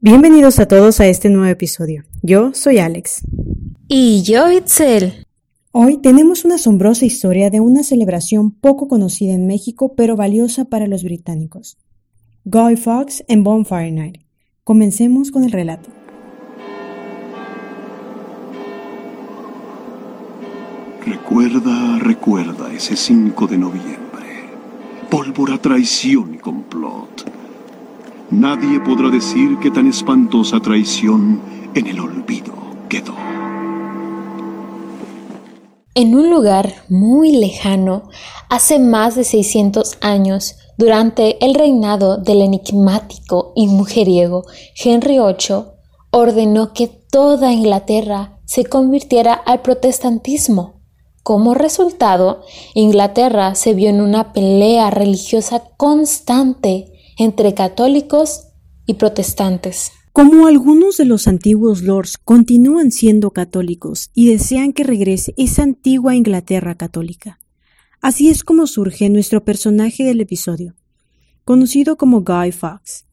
Bienvenidos a todos a este nuevo episodio. Yo soy Alex. Y yo, Itzel. Hoy tenemos una asombrosa historia de una celebración poco conocida en México pero valiosa para los británicos. Guy Fawkes en Bonfire Night. Comencemos con el relato. Recuerda, recuerda ese 5 de noviembre. Pólvora, traición y complot. Nadie podrá decir que tan espantosa traición en el olvido quedó. En un lugar muy lejano, hace más de 600 años, durante el reinado del enigmático y mujeriego Henry VIII, ordenó que toda Inglaterra se convirtiera al protestantismo. Como resultado, Inglaterra se vio en una pelea religiosa constante entre católicos y protestantes. Como algunos de los antiguos lords continúan siendo católicos y desean que regrese esa antigua Inglaterra católica. Así es como surge nuestro personaje del episodio, conocido como Guy Fawkes.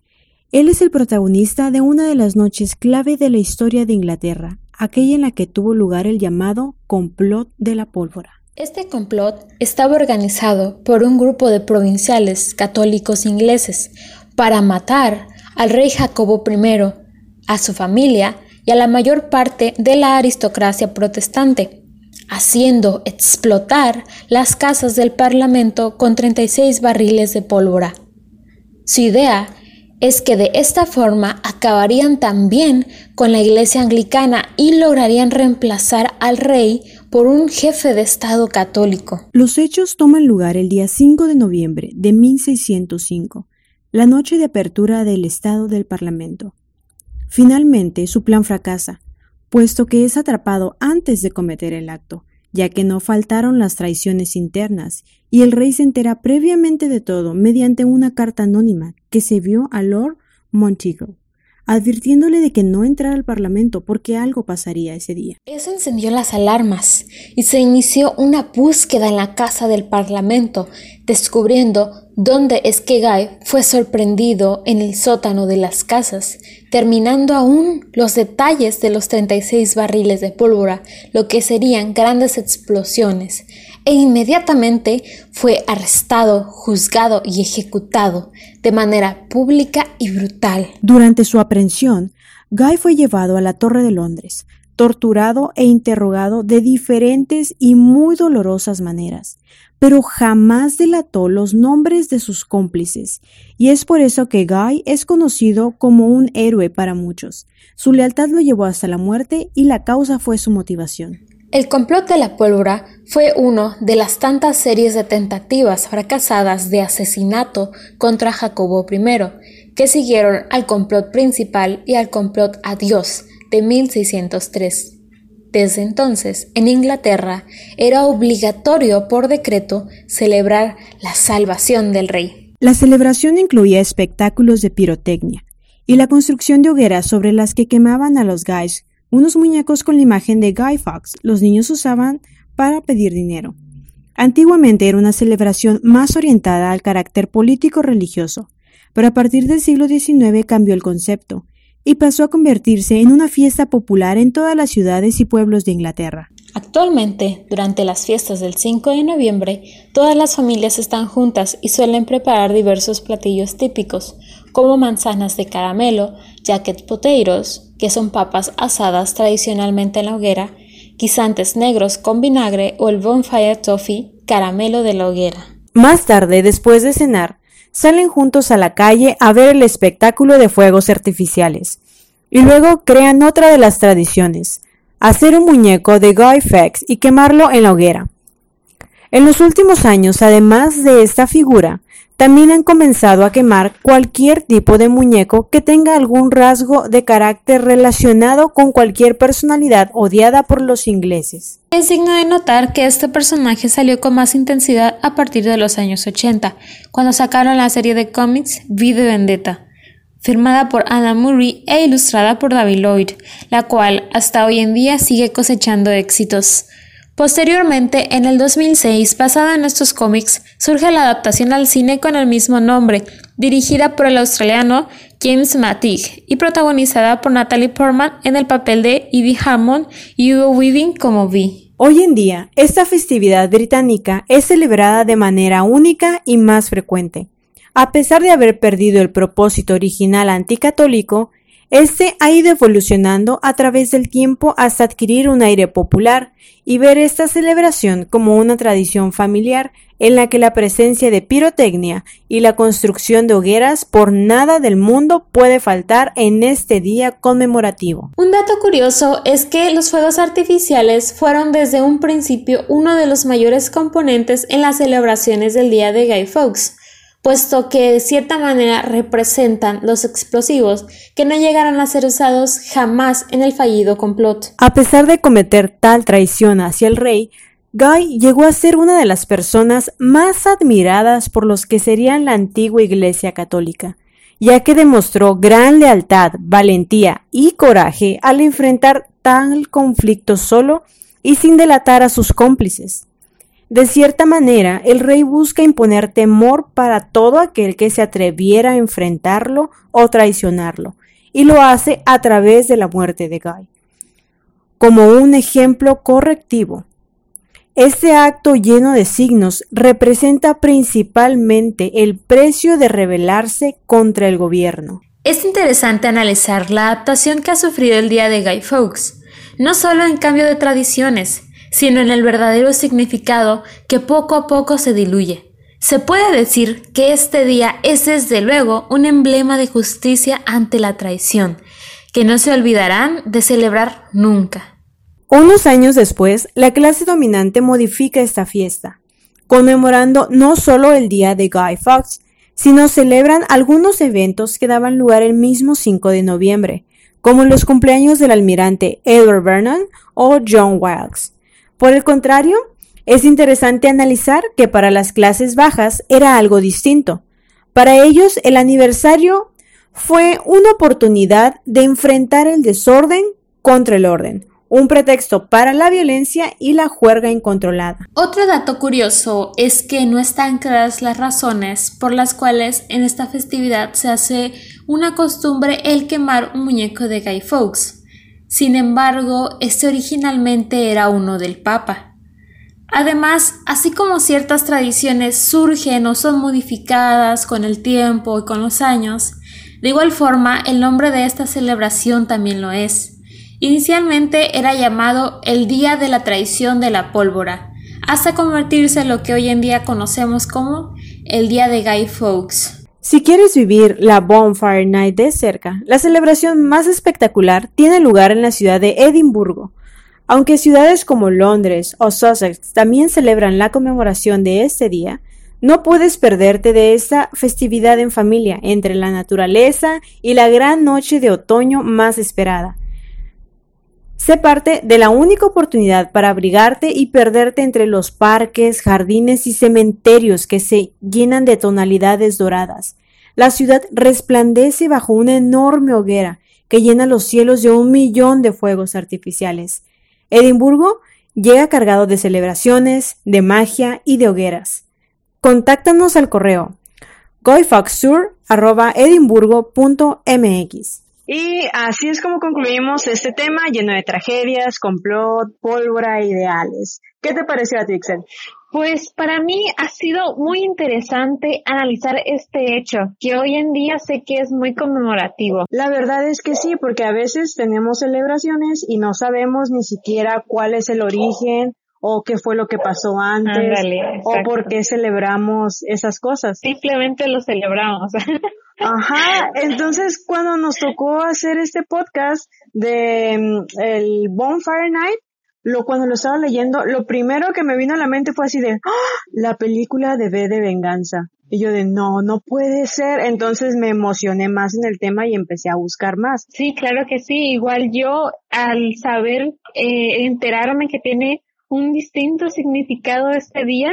Él es el protagonista de una de las noches clave de la historia de Inglaterra, aquella en la que tuvo lugar el llamado complot de la pólvora. Este complot estaba organizado por un grupo de provinciales católicos ingleses para matar al rey Jacobo I, a su familia y a la mayor parte de la aristocracia protestante, haciendo explotar las casas del Parlamento con 36 barriles de pólvora. Su idea es que de esta forma acabarían también con la iglesia anglicana y lograrían reemplazar al rey por un jefe de Estado católico. Los hechos toman lugar el día 5 de noviembre de 1605, la noche de apertura del Estado del Parlamento. Finalmente, su plan fracasa, puesto que es atrapado antes de cometer el acto, ya que no faltaron las traiciones internas, y el rey se entera previamente de todo mediante una carta anónima que se vio a Lord Monteagle advirtiéndole de que no entrara al Parlamento porque algo pasaría ese día. Eso encendió las alarmas y se inició una búsqueda en la casa del Parlamento, descubriendo dónde es que Guy fue sorprendido en el sótano de las casas, terminando aún los detalles de los 36 barriles de pólvora, lo que serían grandes explosiones, e inmediatamente fue arrestado, juzgado y ejecutado de manera pública y brutal. Durante su aprehensión, Guy fue llevado a la Torre de Londres, torturado e interrogado de diferentes y muy dolorosas maneras, pero jamás delató los nombres de sus cómplices, y es por eso que Guy es conocido como un héroe para muchos. Su lealtad lo llevó hasta la muerte y la causa fue su motivación. El complot de la pólvora fue uno de las tantas series de tentativas fracasadas de asesinato contra Jacobo I, que siguieron al complot principal y al complot a Dios de 1603. Desde entonces, en Inglaterra, era obligatorio por decreto celebrar la salvación del rey. La celebración incluía espectáculos de pirotecnia y la construcción de hogueras sobre las que quemaban a los guys unos muñecos con la imagen de Guy Fawkes los niños usaban para pedir dinero. Antiguamente era una celebración más orientada al carácter político-religioso, pero a partir del siglo XIX cambió el concepto y pasó a convertirse en una fiesta popular en todas las ciudades y pueblos de Inglaterra. Actualmente, durante las fiestas del 5 de noviembre, todas las familias están juntas y suelen preparar diversos platillos típicos, como manzanas de caramelo, jacket potatoes, que son papas asadas tradicionalmente en la hoguera, guisantes negros con vinagre o el bonfire toffee, caramelo de la hoguera. Más tarde, después de cenar, salen juntos a la calle a ver el espectáculo de fuegos artificiales. Y luego crean otra de las tradiciones, hacer un muñeco de Guy Fawkes y quemarlo en la hoguera. En los últimos años, además de esta figura, también han comenzado a quemar cualquier tipo de muñeco que tenga algún rasgo de carácter relacionado con cualquier personalidad odiada por los ingleses. Es digno de notar que este personaje salió con más intensidad a partir de los años 80, cuando sacaron la serie de cómics V de Vendetta, firmada por Anna Murray e ilustrada por David Lloyd, la cual hasta hoy en día sigue cosechando éxitos. Posteriormente, en el 2006, basada en estos cómics, surge la adaptación al cine con el mismo nombre, dirigida por el australiano James Matig y protagonizada por Natalie Portman en el papel de Evie Hammond y Hugo Weaving como Vi. Hoy en día, esta festividad británica es celebrada de manera única y más frecuente. A pesar de haber perdido el propósito original anticatólico, este ha ido evolucionando a través del tiempo hasta adquirir un aire popular y ver esta celebración como una tradición familiar en la que la presencia de pirotecnia y la construcción de hogueras por nada del mundo puede faltar en este día conmemorativo. Un dato curioso es que los fuegos artificiales fueron desde un principio uno de los mayores componentes en las celebraciones del Día de Guy Fawkes puesto que de cierta manera representan los explosivos que no llegaron a ser usados jamás en el fallido complot. A pesar de cometer tal traición hacia el rey, Guy llegó a ser una de las personas más admiradas por los que serían la antigua Iglesia católica, ya que demostró gran lealtad, valentía y coraje al enfrentar tal conflicto solo y sin delatar a sus cómplices. De cierta manera, el rey busca imponer temor para todo aquel que se atreviera a enfrentarlo o traicionarlo, y lo hace a través de la muerte de Guy. Como un ejemplo correctivo, este acto lleno de signos representa principalmente el precio de rebelarse contra el gobierno. Es interesante analizar la adaptación que ha sufrido el día de Guy Fawkes, no solo en cambio de tradiciones, sino en el verdadero significado que poco a poco se diluye. Se puede decir que este día es desde luego un emblema de justicia ante la traición, que no se olvidarán de celebrar nunca. Unos años después, la clase dominante modifica esta fiesta, conmemorando no solo el día de Guy Fawkes, sino celebran algunos eventos que daban lugar el mismo 5 de noviembre, como los cumpleaños del almirante Edward Vernon o John Wilkes. Por el contrario, es interesante analizar que para las clases bajas era algo distinto. Para ellos el aniversario fue una oportunidad de enfrentar el desorden contra el orden, un pretexto para la violencia y la juerga incontrolada. Otro dato curioso es que no están claras las razones por las cuales en esta festividad se hace una costumbre el quemar un muñeco de Guy Fawkes. Sin embargo, este originalmente era uno del Papa. Además, así como ciertas tradiciones surgen o son modificadas con el tiempo y con los años, de igual forma el nombre de esta celebración también lo es. Inicialmente era llamado el Día de la Traición de la Pólvora, hasta convertirse en lo que hoy en día conocemos como el Día de Guy Fawkes. Si quieres vivir la Bonfire Night de cerca, la celebración más espectacular tiene lugar en la ciudad de Edimburgo. Aunque ciudades como Londres o Sussex también celebran la conmemoración de este día, no puedes perderte de esta festividad en familia entre la naturaleza y la gran noche de otoño más esperada. Sé parte de la única oportunidad para abrigarte y perderte entre los parques, jardines y cementerios que se llenan de tonalidades doradas. La ciudad resplandece bajo una enorme hoguera que llena los cielos de un millón de fuegos artificiales. Edimburgo llega cargado de celebraciones, de magia y de hogueras. Contáctanos al correo goyfoxtour.edimburgo.mx. Y así es como concluimos este tema lleno de tragedias, complot, pólvora, ideales. ¿Qué te pareció a ti, Pues para mí ha sido muy interesante analizar este hecho, que hoy en día sé que es muy conmemorativo. La verdad es que sí, porque a veces tenemos celebraciones y no sabemos ni siquiera cuál es el origen o qué fue lo que pasó antes o por qué celebramos esas cosas. Simplemente lo celebramos. Ajá, entonces cuando nos tocó hacer este podcast de mm, el Bonfire Night, lo cuando lo estaba leyendo, lo primero que me vino a la mente fue así de ¡Ah! la película de B de venganza. Y yo de no, no puede ser. Entonces me emocioné más en el tema y empecé a buscar más. Sí, claro que sí. Igual yo al saber, eh, enterarme que tiene un distinto significado este día,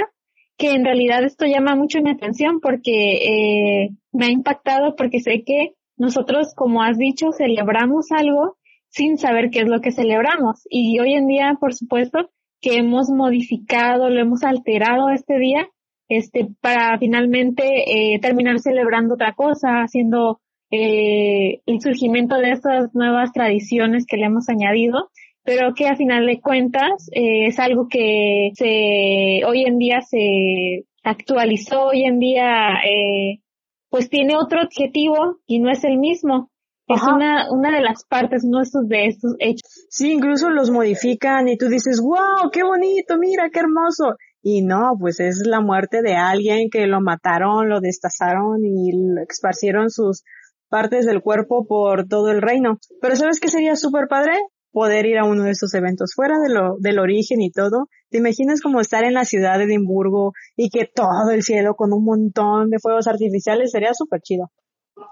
que en realidad esto llama mucho mi atención porque eh, me ha impactado porque sé que nosotros, como has dicho, celebramos algo sin saber qué es lo que celebramos. Y hoy en día, por supuesto, que hemos modificado, lo hemos alterado este día, este, para finalmente eh, terminar celebrando otra cosa, haciendo eh, el surgimiento de estas nuevas tradiciones que le hemos añadido, pero que a final de cuentas eh, es algo que se hoy en día se actualizó, hoy en día eh, pues tiene otro objetivo y no es el mismo. Es una, una de las partes nuestros de estos hechos. Sí, incluso los modifican y tú dices, wow, qué bonito, mira, qué hermoso. Y no, pues es la muerte de alguien que lo mataron, lo destazaron y lo esparcieron sus partes del cuerpo por todo el reino. Pero ¿sabes qué sería súper padre? Poder ir a uno de esos eventos fuera de lo, del origen y todo. ¿Te imaginas como estar en la ciudad de Edimburgo y que todo el cielo con un montón de fuegos artificiales? Sería súper chido.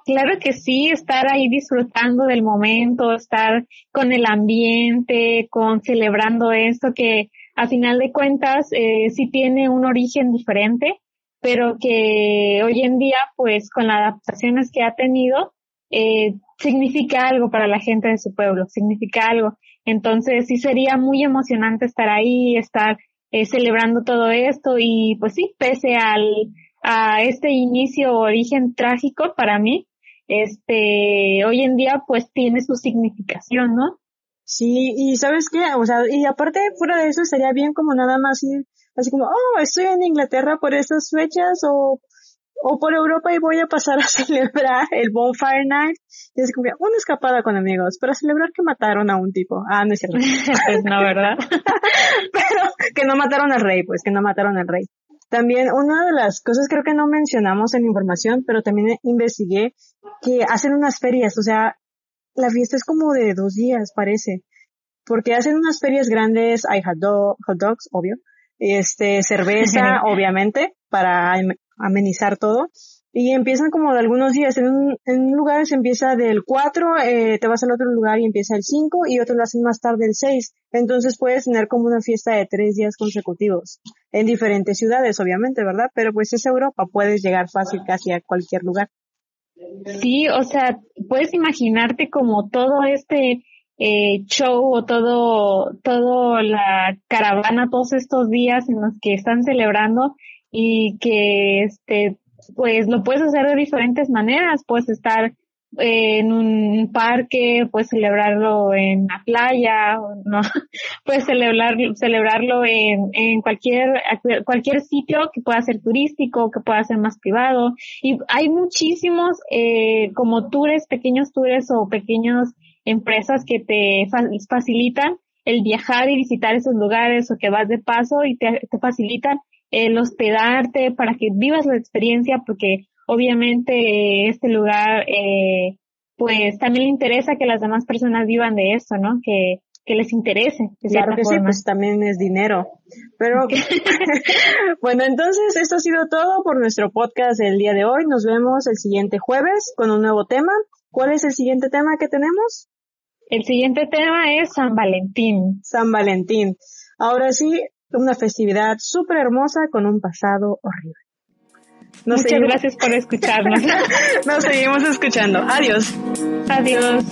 Claro que sí, estar ahí disfrutando del momento, estar con el ambiente, con celebrando esto que a final de cuentas eh, sí tiene un origen diferente, pero que hoy en día, pues con las adaptaciones que ha tenido, eh, significa algo para la gente de su pueblo, significa algo. Entonces sí sería muy emocionante estar ahí, estar eh, celebrando todo esto y pues sí, pese al, a este inicio o origen trágico para mí, este, hoy en día pues tiene su significación, ¿no? Sí, y sabes qué, o sea, y aparte fuera de eso sería bien como nada más ir así como, oh, estoy en Inglaterra por esas fechas o, o por Europa y voy a pasar a celebrar el Bonfire Night. Y es como una escapada con amigos para celebrar que mataron a un tipo. Ah, no es cierto. pues no, ¿verdad? Pero que no mataron al rey, pues que no mataron al rey. También una de las cosas creo que no mencionamos en la información, pero también investigué que hacen unas ferias, o sea, la fiesta es como de dos días, parece. Porque hacen unas ferias grandes, hay hot, dogs, obvio, este, cerveza, obviamente, para amenizar todo. Y empiezan como de algunos días. En un, en lugar se empieza del 4, eh, te vas al otro lugar y empieza el 5 y otro lo hacen más tarde el 6. Entonces puedes tener como una fiesta de tres días consecutivos. En diferentes ciudades, obviamente, ¿verdad? Pero pues es Europa, puedes llegar fácil casi a cualquier lugar. Sí, o sea, puedes imaginarte como todo este eh, show o todo, todo la caravana todos estos días en los que están celebrando y que este, pues lo puedes hacer de diferentes maneras, puedes estar en un parque, puedes celebrarlo en la playa, no, puedes celebrarlo, celebrarlo en, en cualquier, cualquier sitio que pueda ser turístico, que pueda ser más privado. Y hay muchísimos, eh, como tours, pequeños tours o pequeñas empresas que te facilitan el viajar y visitar esos lugares o que vas de paso y te, te facilitan el hospedarte para que vivas la experiencia porque obviamente este lugar, eh, pues también le interesa que las demás personas vivan de eso, ¿no? Que, que les interese. claro que sí, pues también es dinero. Pero bueno, entonces esto ha sido todo por nuestro podcast del día de hoy. Nos vemos el siguiente jueves con un nuevo tema. ¿Cuál es el siguiente tema que tenemos? El siguiente tema es San Valentín. San Valentín. Ahora sí, una festividad súper hermosa con un pasado horrible. Muchas gracias por escucharnos. Nos seguimos escuchando. Adiós. Adiós.